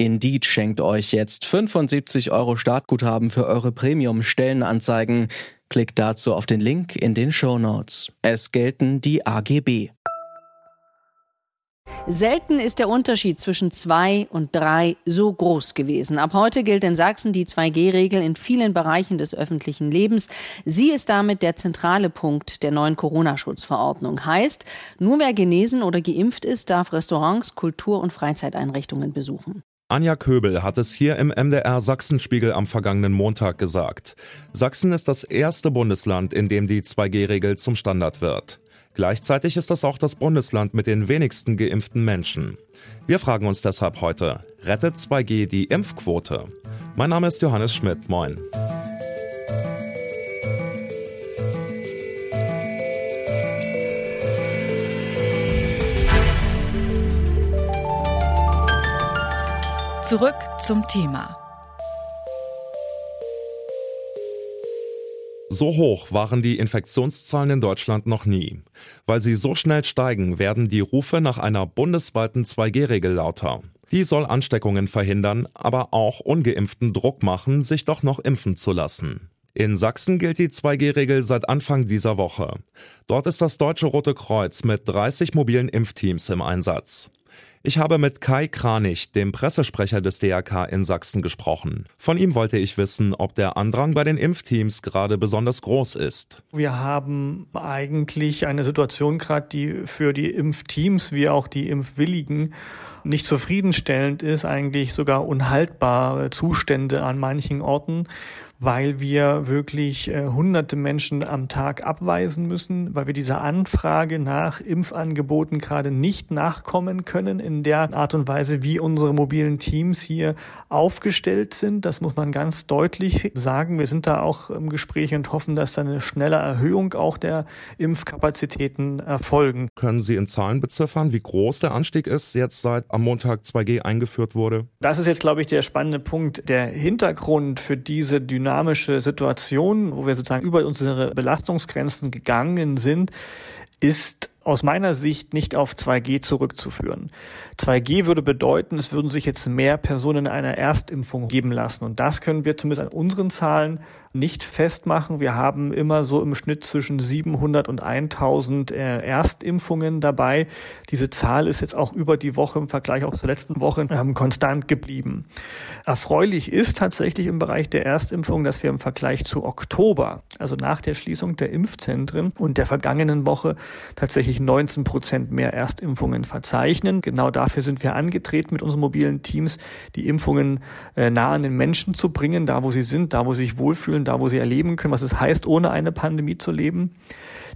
Indeed schenkt euch jetzt 75 Euro Startguthaben für eure Premium-Stellenanzeigen. Klickt dazu auf den Link in den Show Notes. Es gelten die AGB. Selten ist der Unterschied zwischen zwei und drei so groß gewesen. Ab heute gilt in Sachsen die 2G-Regel in vielen Bereichen des öffentlichen Lebens. Sie ist damit der zentrale Punkt der neuen Corona-Schutzverordnung. Heißt, nur wer genesen oder geimpft ist, darf Restaurants, Kultur- und Freizeiteinrichtungen besuchen. Anja Köbel hat es hier im MDR Sachsenspiegel am vergangenen Montag gesagt. Sachsen ist das erste Bundesland, in dem die 2G-Regel zum Standard wird. Gleichzeitig ist das auch das Bundesland mit den wenigsten geimpften Menschen. Wir fragen uns deshalb heute, rettet 2G die Impfquote? Mein Name ist Johannes Schmidt, moin. Zurück zum Thema. So hoch waren die Infektionszahlen in Deutschland noch nie. Weil sie so schnell steigen, werden die Rufe nach einer bundesweiten 2G-Regel lauter. Die soll Ansteckungen verhindern, aber auch ungeimpften Druck machen, sich doch noch impfen zu lassen. In Sachsen gilt die 2G-Regel seit Anfang dieser Woche. Dort ist das Deutsche Rote Kreuz mit 30 mobilen Impfteams im Einsatz. Ich habe mit Kai Kranich, dem Pressesprecher des DRK in Sachsen, gesprochen. Von ihm wollte ich wissen, ob der Andrang bei den Impfteams gerade besonders groß ist. Wir haben eigentlich eine Situation gerade, die für die Impfteams wie auch die Impfwilligen nicht zufriedenstellend ist, eigentlich sogar unhaltbare Zustände an manchen Orten weil wir wirklich äh, hunderte Menschen am Tag abweisen müssen, weil wir dieser Anfrage nach Impfangeboten gerade nicht nachkommen können in der Art und Weise, wie unsere mobilen Teams hier aufgestellt sind. Das muss man ganz deutlich sagen. Wir sind da auch im Gespräch und hoffen, dass da eine schnelle Erhöhung auch der Impfkapazitäten erfolgen. Können Sie in Zahlen beziffern, wie groß der Anstieg ist, jetzt seit am Montag 2G eingeführt wurde? Das ist jetzt, glaube ich, der spannende Punkt. Der Hintergrund für diese Dynamik dynamische Situation, wo wir sozusagen über unsere Belastungsgrenzen gegangen sind, ist aus meiner Sicht nicht auf 2G zurückzuführen. 2G würde bedeuten, es würden sich jetzt mehr Personen einer Erstimpfung geben lassen. Und das können wir zumindest an unseren Zahlen nicht festmachen. Wir haben immer so im Schnitt zwischen 700 und 1000 äh, Erstimpfungen dabei. Diese Zahl ist jetzt auch über die Woche im Vergleich auch zur letzten Woche ähm, konstant geblieben. Erfreulich ist tatsächlich im Bereich der Erstimpfung, dass wir im Vergleich zu Oktober, also nach der Schließung der Impfzentren und der vergangenen Woche tatsächlich tatsächlich 19 Prozent mehr Erstimpfungen verzeichnen. Genau dafür sind wir angetreten mit unseren mobilen Teams, die Impfungen äh, nah an den Menschen zu bringen, da wo sie sind, da wo sie sich wohlfühlen, da wo sie erleben können, was es heißt, ohne eine Pandemie zu leben.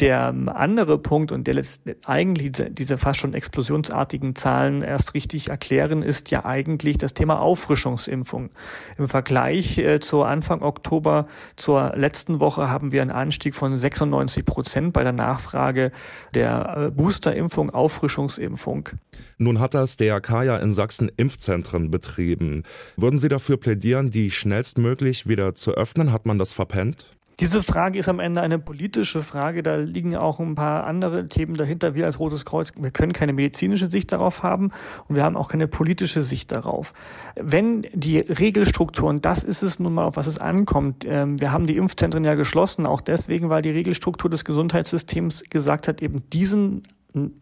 Der ähm, andere Punkt und der eigentlich diese, fast schon explosionsartigen Zahlen erst richtig erklären, ist ja eigentlich das Thema Auffrischungsimpfung. Im Vergleich äh, zu Anfang Oktober zur letzten Woche haben wir einen Anstieg von 96 Prozent bei der Nachfrage der äh, Boosterimpfung, Auffrischungsimpfung. Nun hat das DRK ja in Sachsen Impfzentren betrieben. Würden Sie dafür plädieren, die schnellstmöglich wieder zu öffnen? Hat man das verpennt? Diese Frage ist am Ende eine politische Frage. Da liegen auch ein paar andere Themen dahinter. Wir als Rotes Kreuz, wir können keine medizinische Sicht darauf haben und wir haben auch keine politische Sicht darauf. Wenn die Regelstrukturen, das ist es nun mal, auf was es ankommt. Ähm, wir haben die Impfzentren ja geschlossen, auch deswegen, weil die Regelstruktur des Gesundheitssystems gesagt hat, eben diesen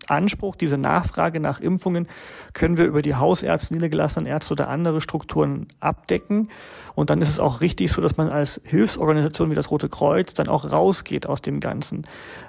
Anspruch, diese Nachfrage nach Impfungen können wir über die Hausärzte, niedergelassenen Ärzte oder andere Strukturen abdecken. Und dann ist es auch richtig so, dass man als Hilfsorganisation wie das Rote Kreuz dann auch rausgeht aus dem Ganzen.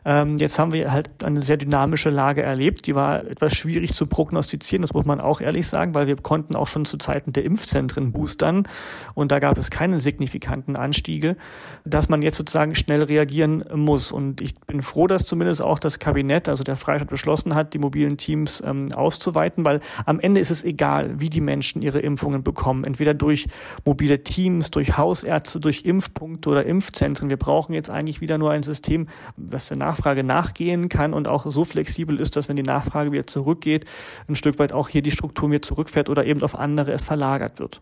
Ähm, jetzt haben wir halt eine sehr dynamische Lage erlebt. Die war etwas schwierig zu prognostizieren, das muss man auch ehrlich sagen, weil wir konnten auch schon zu Zeiten der Impfzentren boostern und da gab es keine signifikanten Anstiege, dass man jetzt sozusagen schnell reagieren muss. Und ich bin froh, dass zumindest auch das Kabinett, also der Freistaat beschlossen hat, die mobilen Teams ähm, auszuweiten, weil am Ende ist es egal, wie die Menschen ihre Impfungen bekommen. Entweder durch mobile Teams, durch Hausärzte, durch Impfpunkte oder Impfzentren. Wir brauchen jetzt eigentlich wieder nur ein System, was der Nachfrage nachgehen kann und auch so flexibel ist, dass wenn die Nachfrage wieder zurückgeht, ein Stück weit auch hier die Struktur wieder zurückfährt oder eben auf andere es verlagert wird.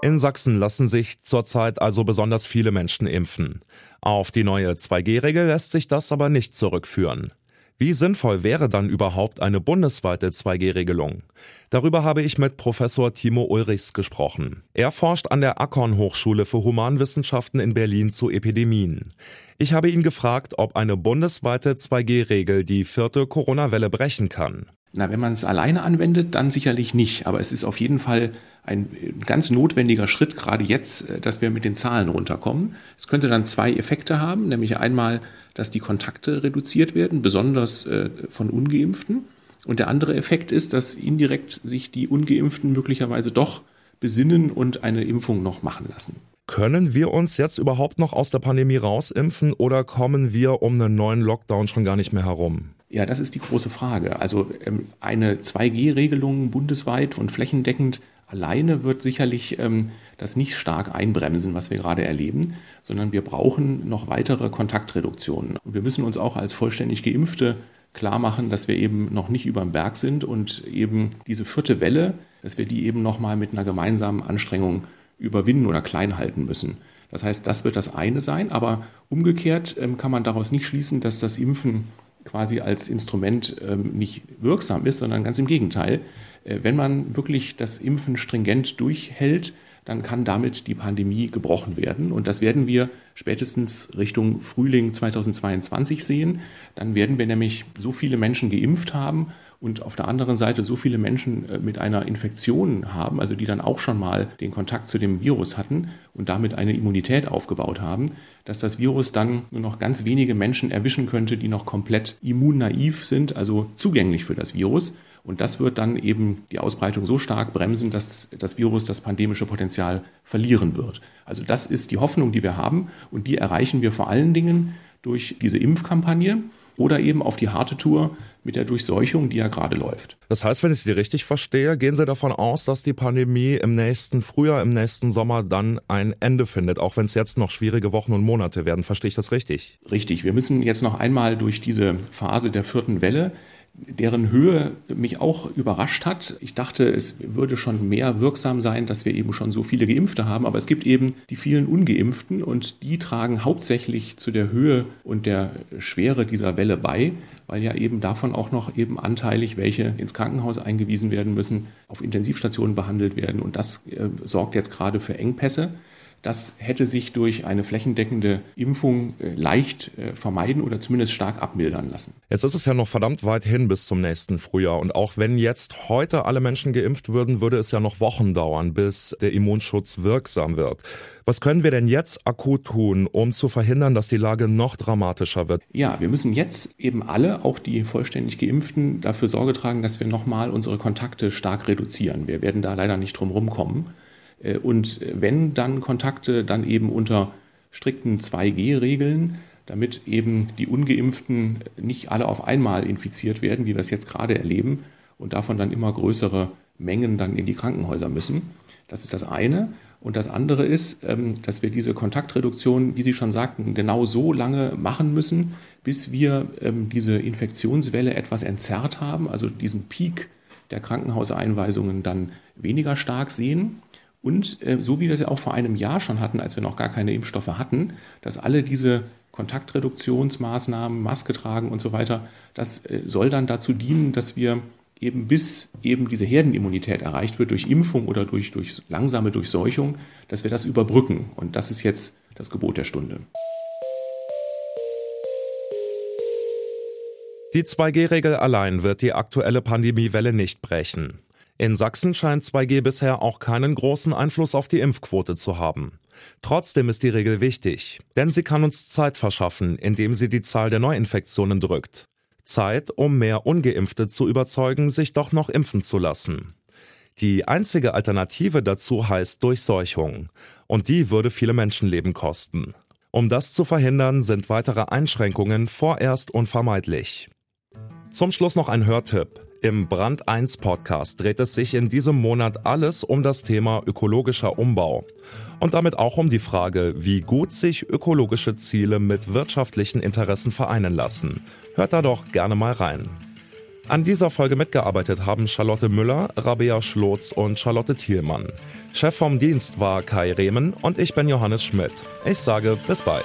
In Sachsen lassen sich zurzeit also besonders viele Menschen impfen. Auf die neue 2G-Regel lässt sich das aber nicht zurückführen. Wie sinnvoll wäre dann überhaupt eine bundesweite 2G-Regelung? Darüber habe ich mit Professor Timo Ulrichs gesprochen. Er forscht an der Akon Hochschule für Humanwissenschaften in Berlin zu Epidemien. Ich habe ihn gefragt, ob eine bundesweite 2G-Regel die vierte Corona-Welle brechen kann. Na, wenn man es alleine anwendet, dann sicherlich nicht. Aber es ist auf jeden Fall ein ganz notwendiger Schritt, gerade jetzt, äh, dass wir mit den Zahlen runterkommen. Es könnte dann zwei Effekte haben, nämlich einmal, dass die Kontakte reduziert werden, besonders äh, von ungeimpften. Und der andere Effekt ist, dass indirekt sich die ungeimpften möglicherweise doch besinnen und eine Impfung noch machen lassen. Können wir uns jetzt überhaupt noch aus der Pandemie rausimpfen oder kommen wir um einen neuen Lockdown schon gar nicht mehr herum? Ja, das ist die große Frage. Also ähm, eine 2G-Regelung bundesweit und flächendeckend alleine wird sicherlich ähm, das nicht stark einbremsen, was wir gerade erleben, sondern wir brauchen noch weitere Kontaktreduktionen. Und wir müssen uns auch als vollständig geimpfte klar machen, dass wir eben noch nicht über dem Berg sind und eben diese vierte Welle, dass wir die eben noch mal mit einer gemeinsamen Anstrengung überwinden oder klein halten müssen. Das heißt, das wird das eine sein, aber umgekehrt ähm, kann man daraus nicht schließen, dass das Impfen quasi als Instrument ähm, nicht wirksam ist, sondern ganz im Gegenteil. Äh, wenn man wirklich das Impfen stringent durchhält, dann kann damit die Pandemie gebrochen werden. Und das werden wir spätestens Richtung Frühling 2022 sehen. Dann werden wir nämlich so viele Menschen geimpft haben und auf der anderen Seite so viele Menschen äh, mit einer Infektion haben, also die dann auch schon mal den Kontakt zu dem Virus hatten und damit eine Immunität aufgebaut haben, dass das Virus dann nur noch ganz wenige Menschen erwischen könnte, die noch komplett immunnaiv sind, also zugänglich für das Virus. Und das wird dann eben die Ausbreitung so stark bremsen, dass das Virus das pandemische Potenzial verlieren wird. Also das ist die Hoffnung, die wir haben und die erreichen wir vor allen Dingen durch diese Impfkampagne oder eben auf die harte Tour mit der Durchseuchung, die ja gerade läuft. Das heißt, wenn ich Sie richtig verstehe, gehen Sie davon aus, dass die Pandemie im nächsten Frühjahr, im nächsten Sommer dann ein Ende findet, auch wenn es jetzt noch schwierige Wochen und Monate werden. Verstehe ich das richtig? Richtig. Wir müssen jetzt noch einmal durch diese Phase der vierten Welle deren Höhe mich auch überrascht hat. Ich dachte, es würde schon mehr wirksam sein, dass wir eben schon so viele Geimpfte haben, aber es gibt eben die vielen ungeimpften und die tragen hauptsächlich zu der Höhe und der Schwere dieser Welle bei, weil ja eben davon auch noch eben anteilig welche ins Krankenhaus eingewiesen werden müssen, auf Intensivstationen behandelt werden und das äh, sorgt jetzt gerade für Engpässe. Das hätte sich durch eine flächendeckende Impfung äh, leicht äh, vermeiden oder zumindest stark abmildern lassen. Jetzt ist es ja noch verdammt weit hin bis zum nächsten Frühjahr. Und auch wenn jetzt heute alle Menschen geimpft würden, würde es ja noch Wochen dauern, bis der Immunschutz wirksam wird. Was können wir denn jetzt akut tun, um zu verhindern, dass die Lage noch dramatischer wird? Ja, wir müssen jetzt eben alle, auch die vollständig Geimpften, dafür Sorge tragen, dass wir nochmal unsere Kontakte stark reduzieren. Wir werden da leider nicht drum rumkommen. Äh, und wenn dann Kontakte, dann eben unter strikten 2G-Regeln, damit eben die ungeimpften nicht alle auf einmal infiziert werden, wie wir es jetzt gerade erleben, und davon dann immer größere Mengen dann in die Krankenhäuser müssen. Das ist das eine. Und das andere ist, ähm, dass wir diese Kontaktreduktion, wie Sie schon sagten, genau so lange machen müssen, bis wir ähm, diese Infektionswelle etwas entzerrt haben, also diesen Peak der Krankenhauseinweisungen dann weniger stark sehen. Und äh, so wie wir es ja auch vor einem Jahr schon hatten, als wir noch gar keine Impfstoffe hatten, dass alle diese Kontaktreduktionsmaßnahmen, Maske tragen und so weiter, das äh, soll dann dazu dienen, dass wir eben bis eben diese Herdenimmunität erreicht wird durch Impfung oder durch, durch langsame Durchseuchung, dass wir das überbrücken. Und das ist jetzt das Gebot der Stunde. Die 2G-Regel allein wird die aktuelle Pandemiewelle nicht brechen. In Sachsen scheint 2G bisher auch keinen großen Einfluss auf die Impfquote zu haben. Trotzdem ist die Regel wichtig, denn sie kann uns Zeit verschaffen, indem sie die Zahl der Neuinfektionen drückt. Zeit, um mehr ungeimpfte zu überzeugen, sich doch noch impfen zu lassen. Die einzige Alternative dazu heißt Durchseuchung, und die würde viele Menschenleben kosten. Um das zu verhindern, sind weitere Einschränkungen vorerst unvermeidlich. Zum Schluss noch ein Hörtipp. Im Brand 1 Podcast dreht es sich in diesem Monat alles um das Thema ökologischer Umbau. Und damit auch um die Frage, wie gut sich ökologische Ziele mit wirtschaftlichen Interessen vereinen lassen. Hört da doch gerne mal rein. An dieser Folge mitgearbeitet haben Charlotte Müller, Rabea Schlotz und Charlotte Thielmann. Chef vom Dienst war Kai Rehmen und ich bin Johannes Schmidt. Ich sage bis bald.